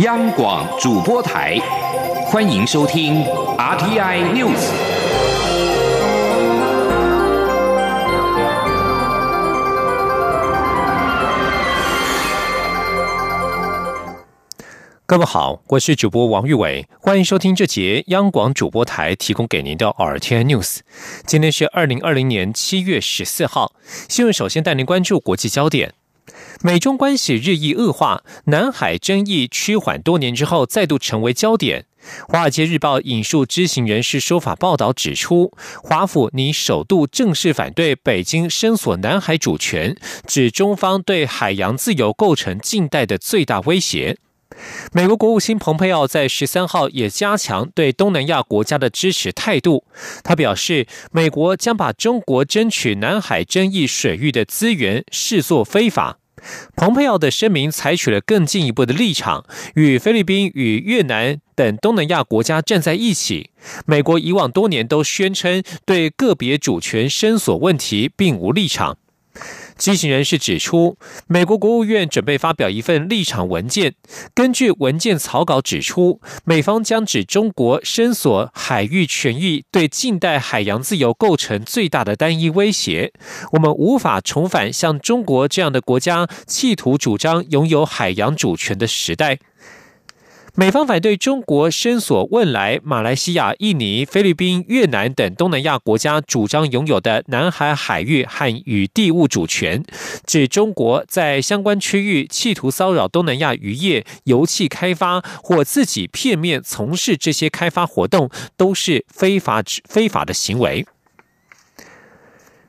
央广主播台，欢迎收听 RTI News。各位好，我是主播王玉伟，欢迎收听这节央广主播台提供给您的 RTI News。今天是二零二零年七月十四号，新闻首先带您关注国际焦点。美中关系日益恶化，南海争议趋缓多年之后再度成为焦点。华尔街日报引述知情人士说法报道指出，华府拟首度正式反对北京深索南海主权，指中方对海洋自由构成近代的最大威胁。美国国务卿蓬佩奥在十三号也加强对东南亚国家的支持态度。他表示，美国将把中国争取南海争议水域的资源视作非法。蓬佩奥的声明采取了更进一步的立场，与菲律宾与越南等东南亚国家站在一起。美国以往多年都宣称对个别主权伸索问题并无立场。知情人士指出，美国国务院准备发表一份立场文件。根据文件草稿指出，美方将指中国伸索海域权益，对近代海洋自由构成最大的单一威胁。我们无法重返像中国这样的国家企图主张拥有海洋主权的时代。美方反对中国伸索汶莱、马来西亚、印尼、菲律宾、越南等东南亚国家主张拥有的南海海域和与地物主权，指中国在相关区域企图骚扰东南亚渔业、油气开发或自己片面从事这些开发活动，都是非法、非法的行为。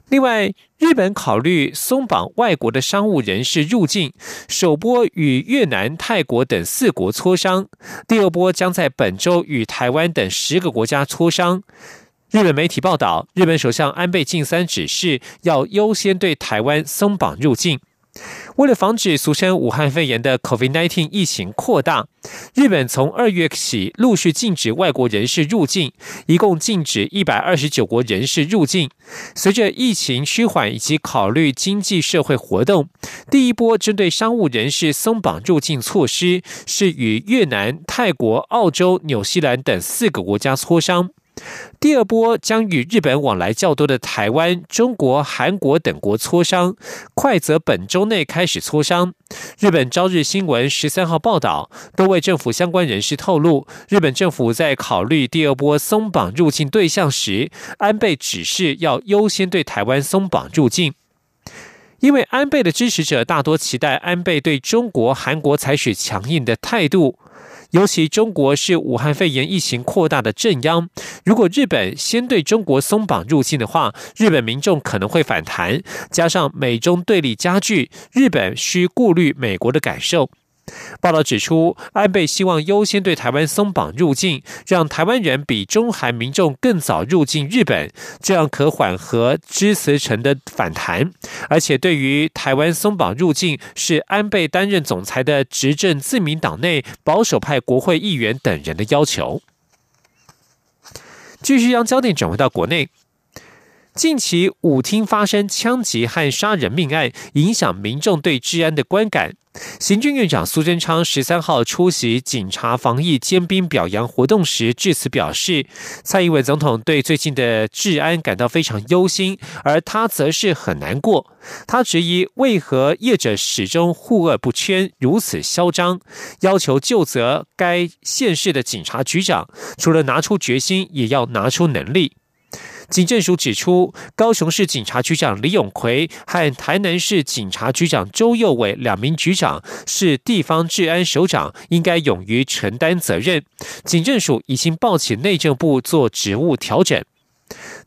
另外，日本考虑松绑外国的商务人士入境，首波与越南、泰国等四国磋商，第二波将在本周与台湾等十个国家磋商。日本媒体报道，日本首相安倍晋三指示要优先对台湾松绑入境。为了防止俗称武汉肺炎的 COVID-19 疫情扩大，日本从二月起陆续禁止外国人士入境，一共禁止一百二十九国人士入境。随着疫情趋缓以及考虑经济社会活动，第一波针对商务人士松绑入境措施是与越南、泰国、澳洲、纽西兰等四个国家磋商。第二波将与日本往来较多的台湾、中国、韩国等国磋商，快则本周内开始磋商。日本朝日新闻十三号报道，多位政府相关人士透露，日本政府在考虑第二波松绑入境对象时，安倍指示要优先对台湾松绑入境，因为安倍的支持者大多期待安倍对中国、韩国采取强硬的态度。尤其中国是武汉肺炎疫情扩大的正央，如果日本先对中国松绑入境的话，日本民众可能会反弹，加上美中对立加剧，日本需顾虑美国的感受。报道指出，安倍希望优先对台湾松绑入境，让台湾人比中韩民众更早入境日本，这样可缓和支持层的反弹。而且，对于台湾松绑入境，是安倍担任总裁的执政自民党内保守派国会议员等人的要求。继续将焦点转回到国内。近期舞厅发生枪击和杀人命案，影响民众对治安的观感。行政院长苏贞昌十三号出席警察防疫尖兵表扬活动时致辞表示，蔡英文总统对最近的治安感到非常忧心，而他则是很难过。他质疑为何业者始终护恶不圈，如此嚣张，要求就责该县市的警察局长，除了拿出决心，也要拿出能力。警政署指出，高雄市警察局长李永奎和台南市警察局长周佑伟两名局长是地方治安首长，应该勇于承担责任。警政署已经报请内政部做职务调整。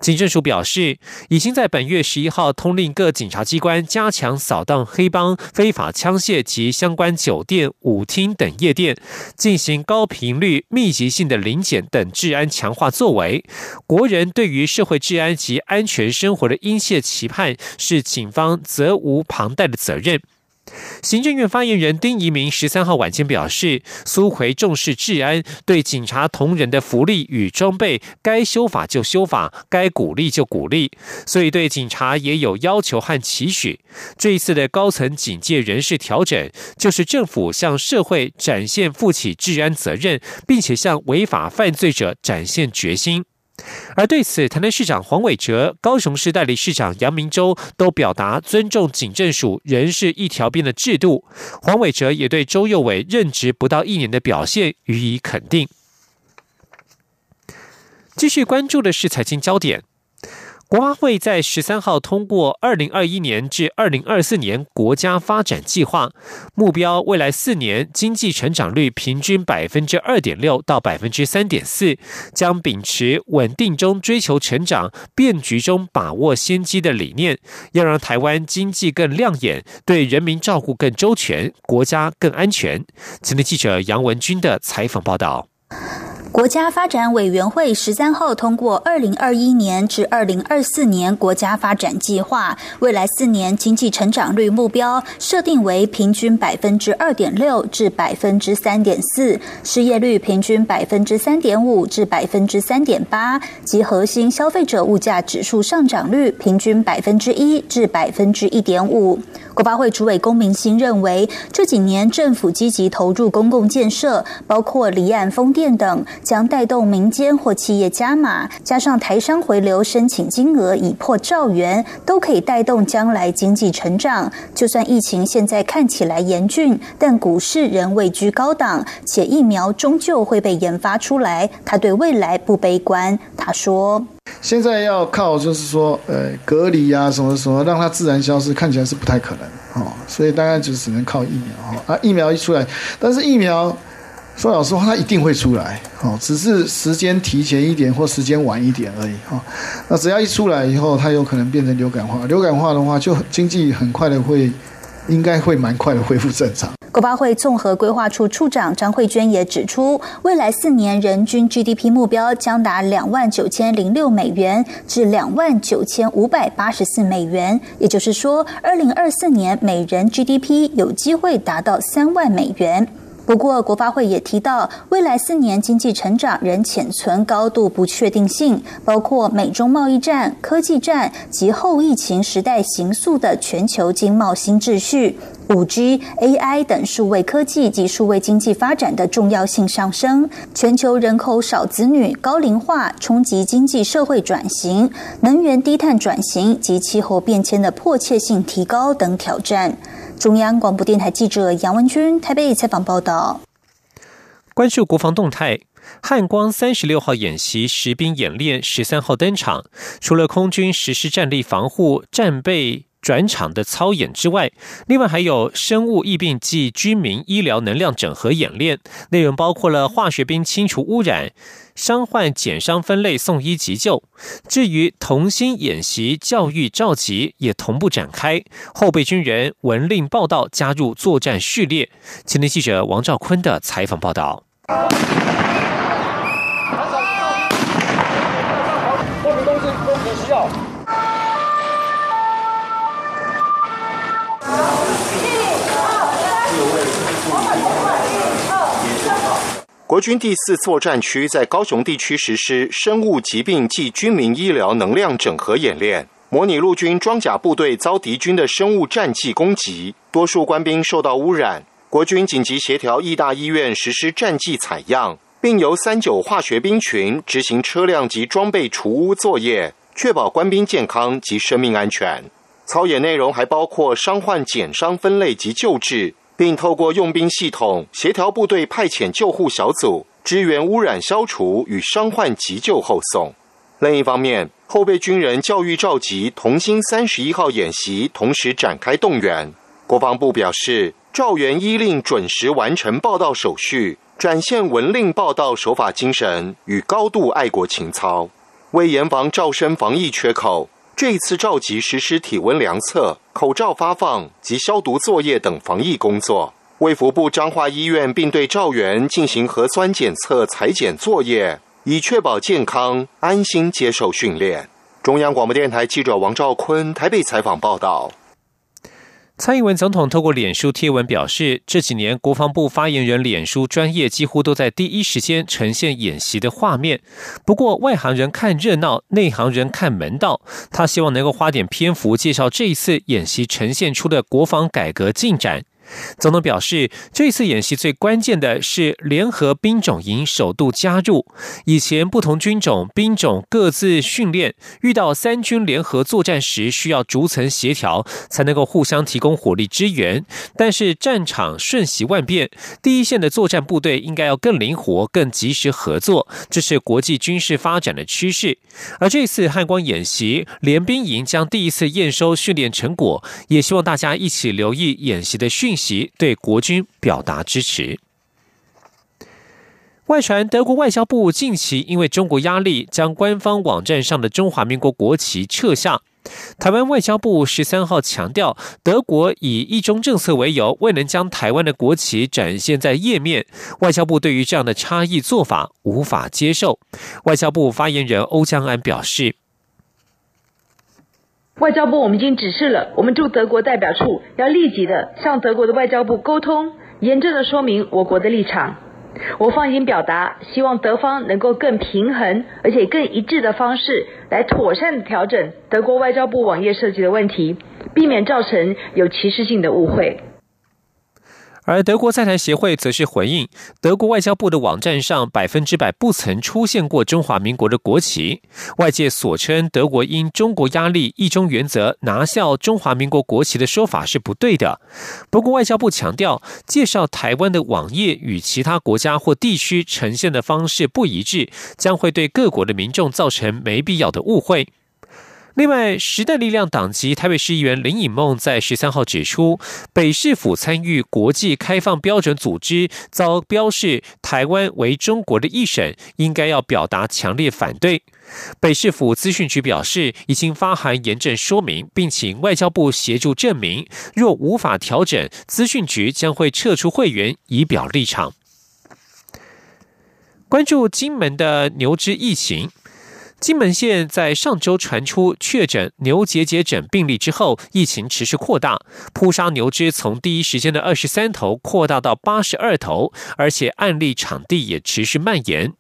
警政署表示，已经在本月十一号通令各警察机关加强扫荡黑帮、非法枪械及相关酒店、舞厅等夜店，进行高频率、密集性的临检等治安强化作为。国人对于社会治安及安全生活的殷切期盼，是警方责无旁贷的责任。行政院发言人丁仪明十三号晚间表示，苏奎重视治安，对警察同仁的福利与装备，该修法就修法，该鼓励就鼓励，所以对警察也有要求和期许。这一次的高层警戒人事调整，就是政府向社会展现负起治安责任，并且向违法犯罪者展现决心。而对此，台南市长黄伟哲、高雄市代理市长杨明洲都表达尊重警政署人事一条边的制度。黄伟哲也对周佑伟任职不到一年的表现予以肯定。继续关注的是财经焦点。国发会在十三号通过二零二一年至二零二四年国家发展计划目标，未来四年经济成长率平均百分之二点六到百分之三点四，将秉持稳定中追求成长、变局中把握先机的理念，要让台湾经济更亮眼，对人民照顾更周全，国家更安全。今天记者杨文军的采访报道。国家发展委员会十三号通过二零二一年至二零二四年国家发展计划，未来四年经济成长率目标设定为平均百分之二点六至百分之三点四，失业率平均百分之三点五至百分之三点八，及核心消费者物价指数上涨率平均百分之一至百分之一点五。国发会主委龚明鑫认为，这几年政府积极投入公共建设，包括离岸风电等。将带动民间或企业加码，加上台商回流申请金额已破兆元，都可以带动将来经济成长。就算疫情现在看起来严峻，但股市仍位居高档，且疫苗终究会被研发出来。他对未来不悲观。他说：“现在要靠就是说，呃，隔离啊，什么什么，让它自然消失，看起来是不太可能哦。所以大概就只能靠疫苗哈。啊，疫苗一出来，但是疫苗。”说老实话，它一定会出来，哦，只是时间提前一点或时间晚一点而已，哈。那只要一出来以后，它有可能变成流感化，流感化的话，就经济很快的会，应该会蛮快的恢复正常。国发会综合规划处处长张慧娟也指出，未来四年人均 GDP 目标将达两万九千零六美元至两万九千五百八十四美元，也就是说，二零二四年每人 GDP 有机会达到三万美元。不过，国发会也提到，未来四年经济成长仍潜存高度不确定性，包括美中贸易战、科技战及后疫情时代形塑的全球经贸新秩序、五 G、AI 等数位科技及数位经济发展的重要性上升，全球人口少子女、高龄化冲击经济社会转型、能源低碳转型及气候变迁的迫切性提高等挑战。中央广播电台记者杨文君台北采访报道。关注国防动态，汉光三十六号演习实兵演练十三号登场。除了空军实施战力防护、战备转场的操演之外，另外还有生物疫病及居民医疗能量整合演练，内容包括了化学兵清除污染。伤患减伤分类送医急救，至于同心演习教育召集也同步展开，后备军人闻令报道加入作战序列。青年记者王兆坤的采访报道。国军第四作战区在高雄地区实施生物疾病暨军民医疗能量整合演练，模拟陆军装甲部队遭敌军的生物战剂攻击，多数官兵受到污染。国军紧急协调义大医院实施战剂采样，并由三九化学兵群执行车辆及装备除污作业，确保官兵健康及生命安全。操演内容还包括伤患减伤分类及救治。并透过用兵系统协调部队派遣救护小组支援污染消除与伤患急救后送。另一方面，后备军人教育召集同心三十一号演习同时展开动员。国防部表示，赵元依令准时完成报道手续，展现文令报道守法精神与高度爱国情操，为严防赵生防疫缺口。这一次召集实施体温量测、口罩发放及消毒作业等防疫工作。卫福部彰化医院并对赵源进行核酸检测裁剪作业，以确保健康安心接受训练。中央广播电台记者王兆坤台北采访报道。蔡英文总统透过脸书贴文表示，这几年国防部发言人脸书专业几乎都在第一时间呈现演习的画面。不过，外行人看热闹，内行人看门道。他希望能够花点篇幅介绍这一次演习呈现出的国防改革进展。总统表示，这次演习最关键的是联合兵种营首度加入。以前不同军种兵种各自训练，遇到三军联合作战时，需要逐层协调，才能够互相提供火力支援。但是战场瞬息万变，第一线的作战部队应该要更灵活、更及时合作，这是国际军事发展的趋势。而这次汉光演习，联兵营将第一次验收训练成果，也希望大家一起留意演习的讯。其对国军表达支持。外传德国外交部近期因为中国压力，将官方网站上的中华民国国旗撤下。台湾外交部十三号强调，德国以一中政策为由，未能将台湾的国旗展现在页面。外交部对于这样的差异做法无法接受。外交部发言人欧江安表示。外交部，我们已经指示了，我们驻德国代表处要立即的向德国的外交部沟通，严正的说明我国的立场。我方已经表达，希望德方能够更平衡而且更一致的方式来妥善调整德国外交部网页设计的问题，避免造成有歧视性的误会。而德国在台协会则是回应，德国外交部的网站上百分之百不曾出现过中华民国的国旗。外界所称德国因中国压力、一中原则拿下中华民国国旗的说法是不对的。不过外交部强调，介绍台湾的网页与其他国家或地区呈现的方式不一致，将会对各国的民众造成没必要的误会。另外，时代力量党籍台北市议员林颖梦在十三号指出，北市府参与国际开放标准组织遭标示台湾为中国的一审，应该要表达强烈反对。北市府资讯局表示，已经发函严正说明，并请外交部协助证明，若无法调整，资讯局将会撤出会员，以表立场。关注金门的牛只疫情。金门县在上周传出确诊牛结节疹病例之后，疫情持续扩大，扑杀牛只从第一时间的二十三头扩大到八十二头，而且案例场地也持续蔓延。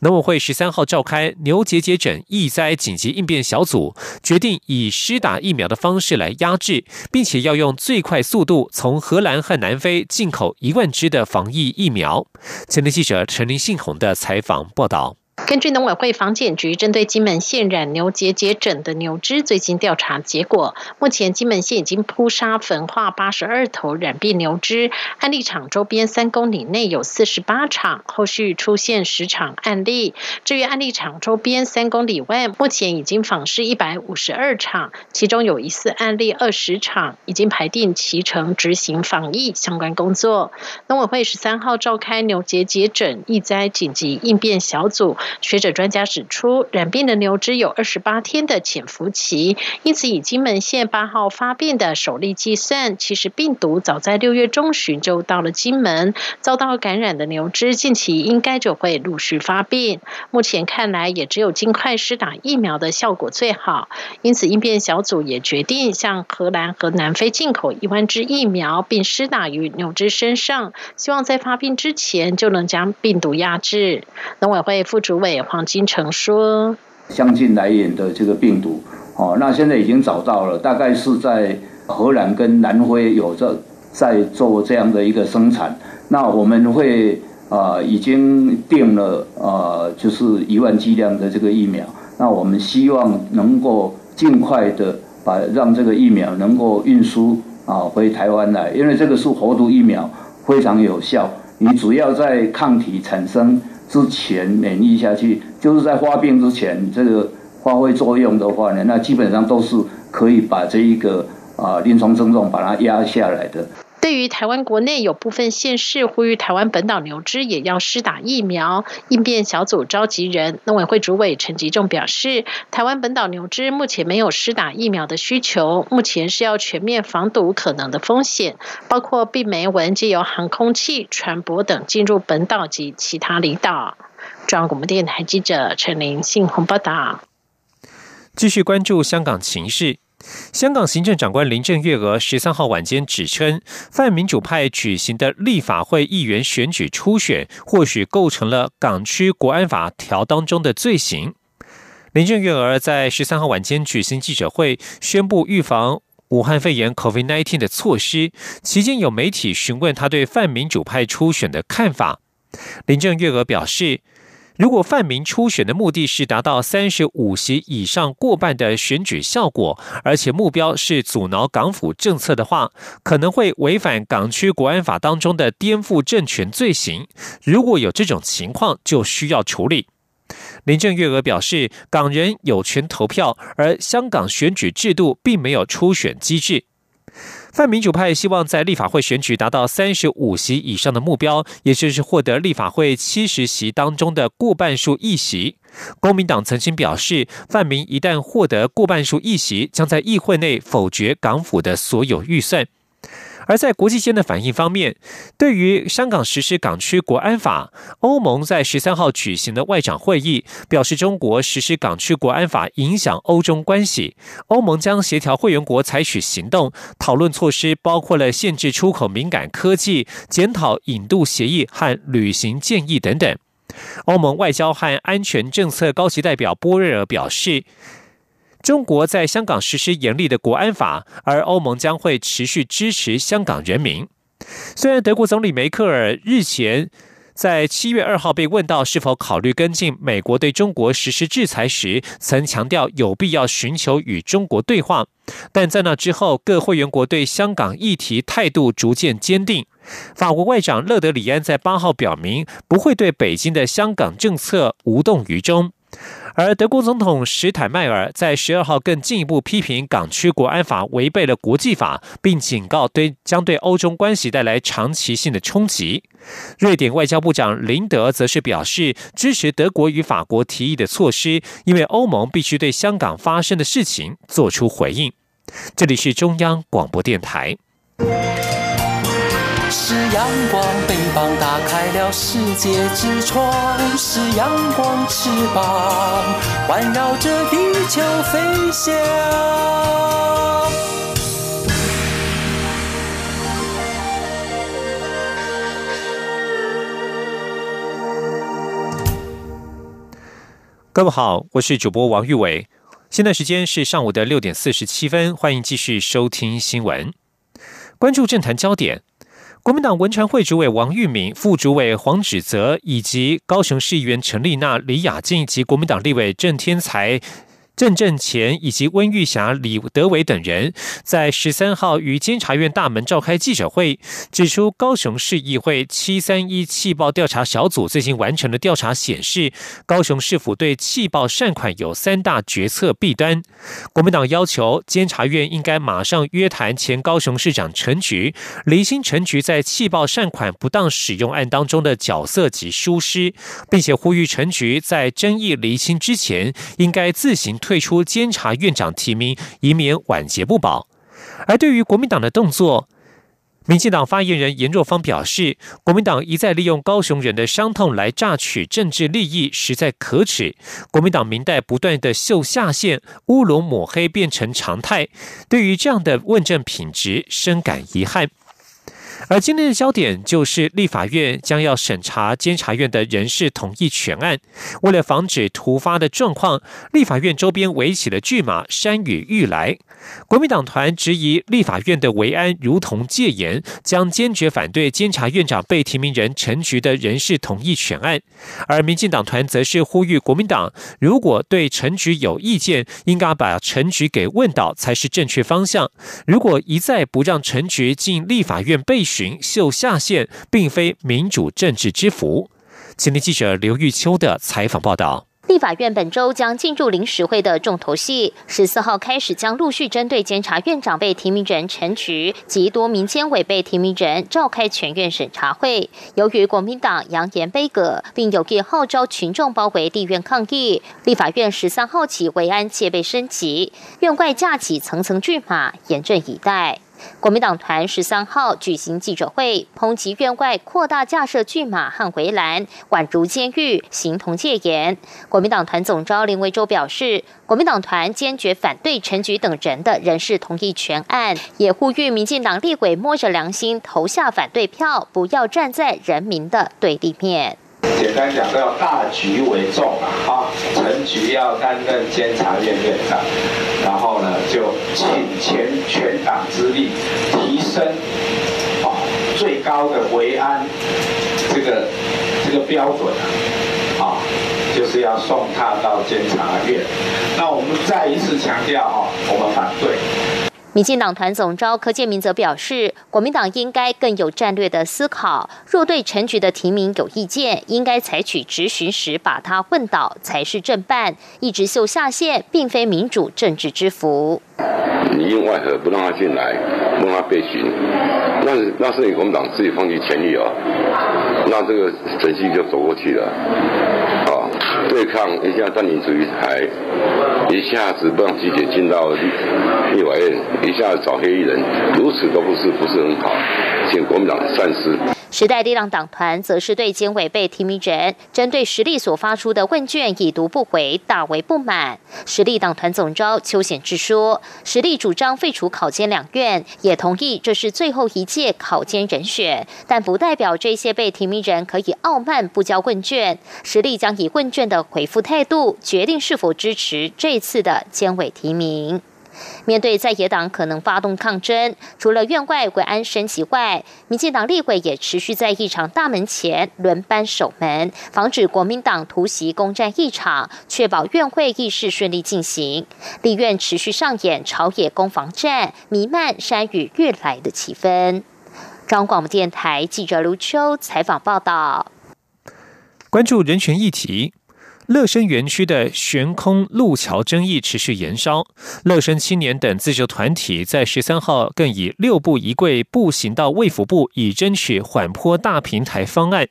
农委会十三号召开牛结节疹疫灾紧急应变小组，决定以施打疫苗的方式来压制，并且要用最快速度从荷兰和南非进口一万只的防疫疫苗。前天记者陈林信宏的采访报道。根据农委会防检局针对金门县染牛结节疹的牛只最新调查结果，目前金门县已经扑杀焚化八十二头染病牛只，案例场周边三公里内有四十八场，后续出现十场案例。至于案例场周边三公里外，目前已经访视一百五十二场，其中有疑似案例二十场，已经排定其成执行防疫相关工作。农委会十三号召开牛结节疹疫灾紧急应变小组。学者专家指出，染病的牛只有二十八天的潜伏期，因此以金门县八号发病的首例计算，其实病毒早在六月中旬就到了金门，遭到感染的牛只近期应该就会陆续发病。目前看来，也只有尽快施打疫苗的效果最好，因此应变小组也决定向荷兰和南非进口一万支疫苗，并施打于牛只身上，希望在发病之前就能将病毒压制。农委会副主。主委黄金城说：“相近来源的这个病毒，哦，那现在已经找到了，大概是在荷兰跟南非有着在做这样的一个生产。那我们会啊，已经定了啊，就是一万剂量的这个疫苗。那我们希望能够尽快的把让这个疫苗能够运输啊回台湾来，因为这个是活毒疫苗，非常有效。你主要在抗体产生。”之前免疫下去，就是在发病之前，这个发挥作用的话呢，那基本上都是可以把这一个啊临床症状把它压下来的。对于台湾国内有部分县市呼吁台湾本岛牛只也要施打疫苗，应变小组召集人农委会主委陈吉仲表示，台湾本岛牛只目前没有施打疫苗的需求，目前是要全面防堵可能的风险，包括避媒蚊借由航空器传播等进入本岛及其他离岛。中央广播电台记者陈玲信鸿报道。继续关注香港情势。香港行政长官林郑月娥十三号晚间指称，泛民主派举行的立法会议员选举初选，或许构成了港区国安法条当中的罪行。林郑月娥在十三号晚间举行记者会，宣布预防武汉肺炎 （COVID-19） 的措施。期间有媒体询问他对泛民主派初选的看法，林郑月娥表示。如果泛民初选的目的是达到三十五席以上过半的选举效果，而且目标是阻挠港府政策的话，可能会违反港区国安法当中的颠覆政权罪行。如果有这种情况，就需要处理。林郑月娥表示，港人有权投票，而香港选举制度并没有初选机制。泛民主派希望在立法会选举达到三十五席以上的目标，也就是获得立法会七十席当中的过半数议席。公民党曾经表示，泛民一旦获得过半数议席，将在议会内否决港府的所有预算。而在国际间的反应方面，对于香港实施港区国安法，欧盟在十三号举行的外长会议表示，中国实施港区国安法影响欧中关系，欧盟将协调会员国采取行动，讨论措施包括了限制出口敏感科技、检讨引渡协议和旅行建议等等。欧盟外交和安全政策高级代表波瑞尔表示。中国在香港实施严厉的国安法，而欧盟将会持续支持香港人民。虽然德国总理梅克尔日前在七月二号被问到是否考虑跟进美国对中国实施制裁时，曾强调有必要寻求与中国对话，但在那之后，各会员国对香港议题态度逐渐坚定。法国外长勒德里安在八号表明，不会对北京的香港政策无动于衷。而德国总统史坦迈尔在十二号更进一步批评港区国安法违背了国际法，并警告对将对欧中关系带来长期性的冲击。瑞典外交部长林德则是表示支持德国与法国提议的措施，因为欧盟必须对香港发生的事情做出回应。这里是中央广播电台。是阳光，翅膀打开了世界之窗；是阳光，翅膀环绕着地球飞翔。各位好，我是主播王玉伟，现在时间是上午的六点四十七分，欢迎继续收听新闻，关注政坛焦点。国民党文传会主委王玉敏、副主委黄芷泽，以及高雄市议员陈丽娜、李雅静及国民党立委郑天才。郑正前以及温玉霞、李德伟等人，在十三号于监察院大门召开记者会，指出高雄市议会七三一气爆调查小组最近完成的调查显示，高雄市府对气爆善款有三大决策弊端。国民党要求监察院应该马上约谈前高雄市长陈菊，厘清陈菊在气爆善款不当使用案当中的角色及疏失，并且呼吁陈菊在争议厘清之前，应该自行。退出监察院长提名，以免晚节不保。而对于国民党的动作，民进党发言人严若芳表示，国民党一再利用高雄人的伤痛来榨取政治利益，实在可耻。国民党明代不断的秀下限、乌龙抹黑变成常态，对于这样的问政品质深感遗憾。而今天的焦点就是立法院将要审查监察院的人事同意权案。为了防止突发的状况，立法院周边围起了巨马，山雨欲来。国民党团质疑立法院的维安如同戒严，将坚决反对监察院长被提名人陈菊的人事同意权案。而民进党团则是呼吁国民党，如果对陈菊有意见，应该把陈菊给问到才是正确方向。如果一再不让陈菊进立法院备询，寻秀下限，并非民主政治之福。请听记者刘玉秋的采访报道。立法院本周将进入临时会的重头戏，十四号开始将陆续针对监察院长被提名人陈菊及多名监委被提名人召开全院审查会。由于国民党扬言杯葛，并有意号召群众包围地院抗议，立法院十三号起维安戒备升级，院外架起层层巨马，严阵以待。国民党团十三号举行记者会，抨击院外扩大架设巨马和围栏，宛如监狱，形同戒严。国民党团总召林维洲表示，国民党团坚决反对陈菊等人的人事同意权案，也呼吁民进党立委摸着良心投下反对票，不要站在人民的对立面。简单讲，要大局为重啊！陈局要担任监察院院长，然后，有请全全党之力，提升啊最高的维安这个这个标准啊，啊，就是要送他到监察院。那我们再一次强调啊，我们反对。民进党团总召柯建明则表示，国民党应该更有战略的思考，若对陈局的提名有意见，应该采取质询时把他问倒才是正办。一直秀下线，并非民主政治之福。你因外何不让他进来，不让他被询？那那是你国民党自己放弃权利哦。那这个程序就走过去了，啊，对抗一下占领主义台，一下子不让记者进到立法院，一下子找黑衣人，如此都不是不是很好，请国民党善思。时代力量党团则是对监委被提名人针对实力所发出的问卷已读不回，大为不满。实力党团总召邱显志说，实力主张废除考监两院，也同意这是最后一届考监人选，但不代表这些被提名人可以傲慢不交问卷。实力将以问卷的回复态度决定是否支持这次的监委提名。面对在野党可能发动抗争，除了院外维安升级外，民进党立委也持续在议场大门前轮班守门，防止国民党突袭攻占议场，确保院会议事顺利进行。立院持续上演朝野攻防战，弥漫山雨欲来的气氛。中广播电台记者卢秋采访报道，关注人权议题。乐生园区的悬空路桥争议持续延烧，乐生青年等自救团体在十三号更以六步一跪步行到卫福部，以争取缓坡大平台方案。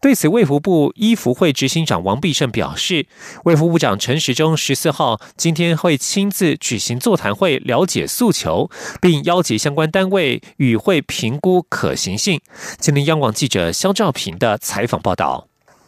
对此，卫福部医福会执行长王必胜表示，卫福部长陈时中十四号今天会亲自举行座谈会，了解诉求，并邀集相关单位与会评估可行性。今天央广记者肖兆平的采访报道。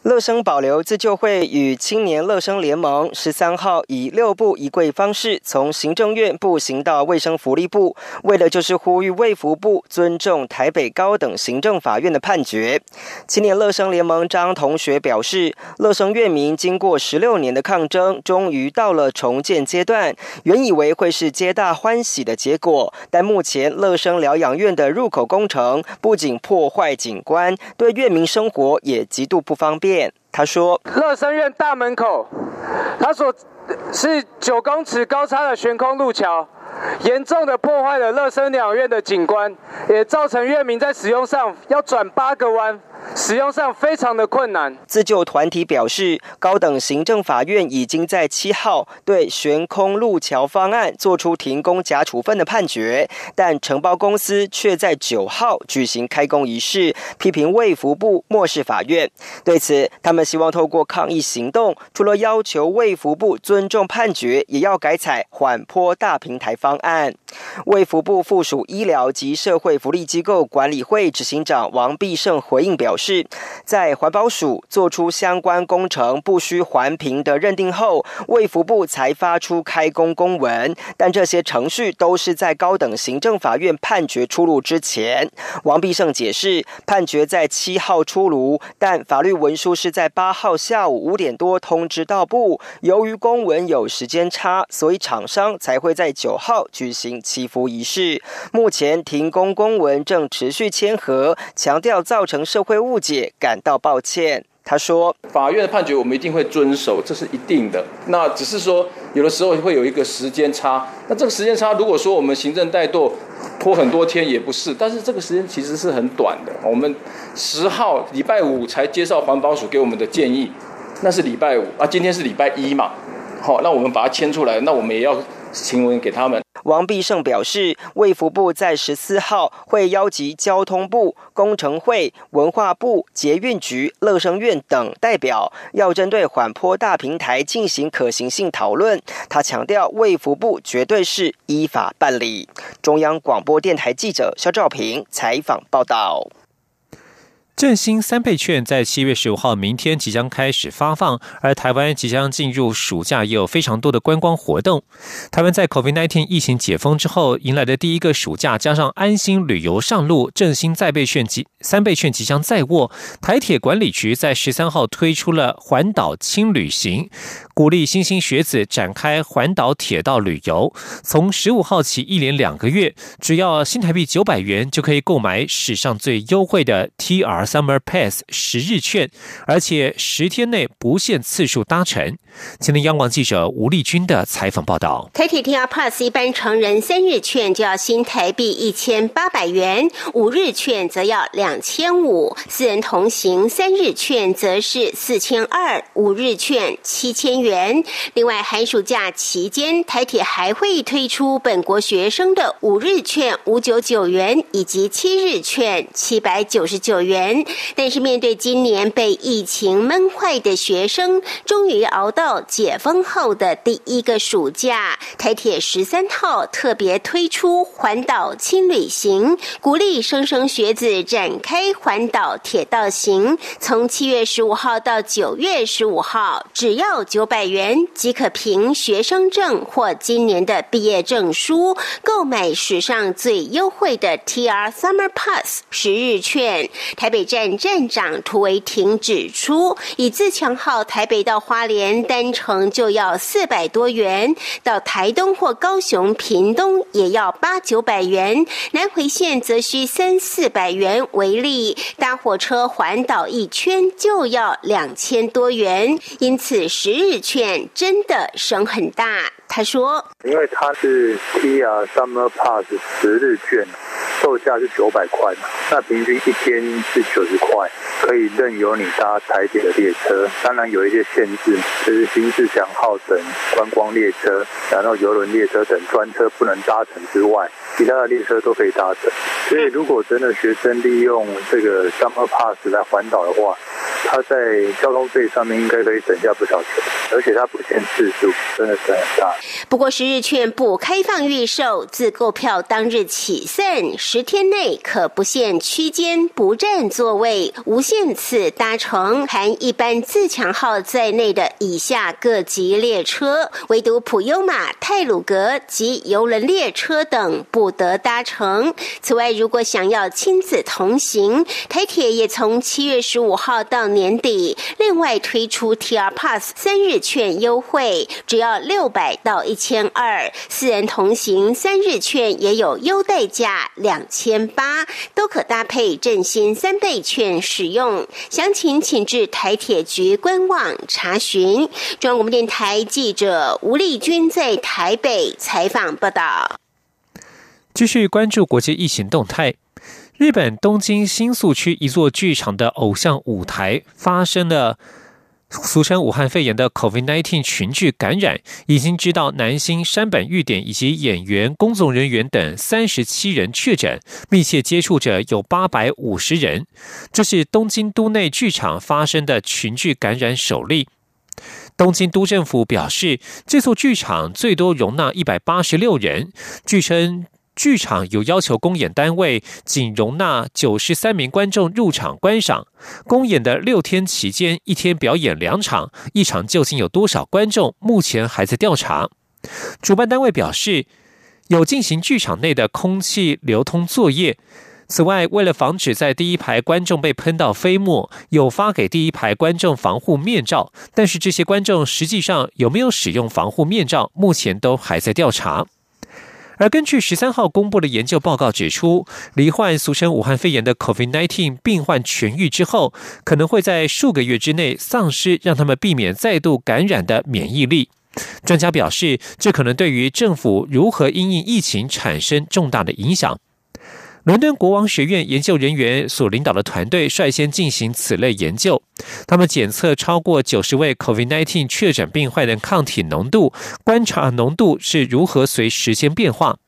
乐生保留自救会与青年乐生联盟十三号以六步一跪方式从行政院步行到卫生福利部，为的就是呼吁卫福部尊重台北高等行政法院的判决。青年乐生联盟张同学表示，乐生院民经过十六年的抗争，终于到了重建阶段，原以为会是皆大欢喜的结果，但目前乐生疗养院的入口工程不仅破坏景观，对院民生活也极度不方便。他说：“乐生院大门口，他说是九公尺高差的悬空路桥，严重的破坏了乐生两院的景观，也造成院民在使用上要转八个弯。”使用上非常的困难。自救团体表示，高等行政法院已经在七号对悬空路桥方案作出停工假处分的判决，但承包公司却在九号举行开工仪式，批评卫福部漠视法院。对此，他们希望透过抗议行动，除了要求卫福部尊重判决，也要改采缓坡大平台方案。卫福部附属医疗及社会福利机构管理会执行长王必胜回应表示，在环保署做出相关工程不需环评的认定后，卫福部才发出开工公文，但这些程序都是在高等行政法院判决出炉之前。王必胜解释，判决在七号出炉，但法律文书是在八号下午五点多通知到部，由于公文有时间差，所以厂商才会在九号举行。祈福仪式目前停工公文正持续签合，强调造成社会误解，感到抱歉。他说：“法院的判决我们一定会遵守，这是一定的。那只是说有的时候会有一个时间差。那这个时间差，如果说我们行政怠惰拖很多天也不是，但是这个时间其实是很短的。我们十号礼拜五才接受环保署给我们的建议，那是礼拜五啊，今天是礼拜一嘛。好，那我们把它签出来，那我们也要。”新闻给他们。王必胜表示，卫福部在十四号会邀集交通部、工程会、文化部、捷运局、乐生院等代表，要针对缓坡大平台进行可行性讨论。他强调，卫福部绝对是依法办理。中央广播电台记者肖兆平采访报道。振兴三倍券在七月十五号明天即将开始发放，而台湾即将进入暑假，也有非常多的观光活动。台湾在 COVID-19 疫情解封之后，迎来的第一个暑假，加上安心旅游上路，振兴再倍券即三倍券即将在握。台铁管理局在十三号推出了环岛轻旅行，鼓励新兴学子展开环岛铁道旅游。从十五号起，一连两个月，只要新台币九百元，就可以购买史上最优惠的 TR。Summer Pass 十日券，而且十天内不限次数搭乘。今天央广记者吴丽君的采访报道：台铁 TR Pass 一般成人三日券就要新台币一千八百元，五日券则要两千五；四人同行三日券则是四千二，五日券七千元。另外，寒暑假期间，台铁还会推出本国学生的五日券五九九元，以及七日券七百九十九元。但是，面对今年被疫情闷坏的学生，终于熬到解封后的第一个暑假，台铁十三号特别推出环岛轻旅行，鼓励生生学子展开环岛铁道行。从七月十五号到九月十五号，只要九百元即可凭学生证或今年的毕业证书，购买史上最优惠的 TR Summer Pass 十日券。台北。站站长涂维廷指出，以自强号台北到花莲单程就要四百多元，到台东或高雄、屏东也要八九百元，南回线则需三四百元为例。搭火车环岛一圈就要两千多元，因此十日券真的省很大。他说：“因为它是 T R Summer Pass 十日券，售价是九百块嘛，那平均一天是九十块，可以任由你搭台铁的列车。当然有一些限制，就是新自强号等观光列车，然后游轮列车等专车不能搭乘之外，其他的列车都可以搭乘。所以如果真的学生利用这个 Summer Pass 来环岛的话，他在交通费上面应该可以省下不少钱，而且它不限次数，真的是很大。”不过，十日券不开放预售，自购票当日起算，十天内可不限区间、不占座位、无限次搭乘含一般自强号在内的以下各级列车，唯独普悠玛、泰鲁格及游轮列车等不得搭乘。此外，如果想要亲子同行，台铁也从七月十五号到年底，另外推出 TR Pass 三日券优惠，只要六百到。一千二，四人同行三日券也有优待价两千八，都可搭配振兴三倍券使用。详情请至台铁局官网查询。中央广播电台记者吴丽君在台北采访报道。继续关注国际疫情动态，日本东京新宿区一座剧场的偶像舞台发生了。俗称武汉肺炎的 COVID-19 群聚感染，已经知道南星山本玉典以及演员、工作人员等三十七人确诊，密切接触者有八百五十人。这是东京都内剧场发生的群聚感染首例。东京都政府表示，这座剧场最多容纳一百八十六人。据称。剧场有要求公演单位仅容纳九十三名观众入场观赏。公演的六天期间，一天表演两场，一场究竟有多少观众，目前还在调查。主办单位表示，有进行剧场内的空气流通作业。此外，为了防止在第一排观众被喷到飞沫，有发给第一排观众防护面罩。但是这些观众实际上有没有使用防护面罩，目前都还在调查。而根据十三号公布的研究报告指出，罹患俗称武汉肺炎的 COVID-19 病患痊愈之后，可能会在数个月之内丧失让他们避免再度感染的免疫力。专家表示，这可能对于政府如何因应疫情产生重大的影响。伦敦国王学院研究人员所领导的团队率先进行此类研究，他们检测超过九十位 COVID-19 确诊病患的抗体浓度，观察浓度是如何随时间变化。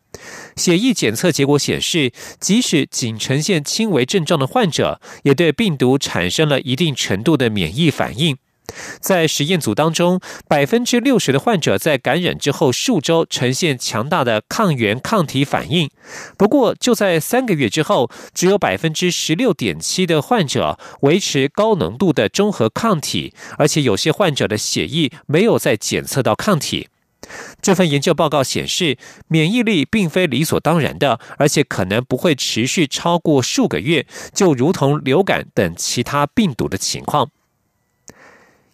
血液检测结果显示，即使仅呈现轻微症状的患者，也对病毒产生了一定程度的免疫反应。在实验组当中，百分之六十的患者在感染之后数周呈现强大的抗原抗体反应。不过，就在三个月之后，只有百分之十六点七的患者维持高浓度的中和抗体，而且有些患者的血液没有再检测到抗体。这份研究报告显示，免疫力并非理所当然的，而且可能不会持续超过数个月，就如同流感等其他病毒的情况。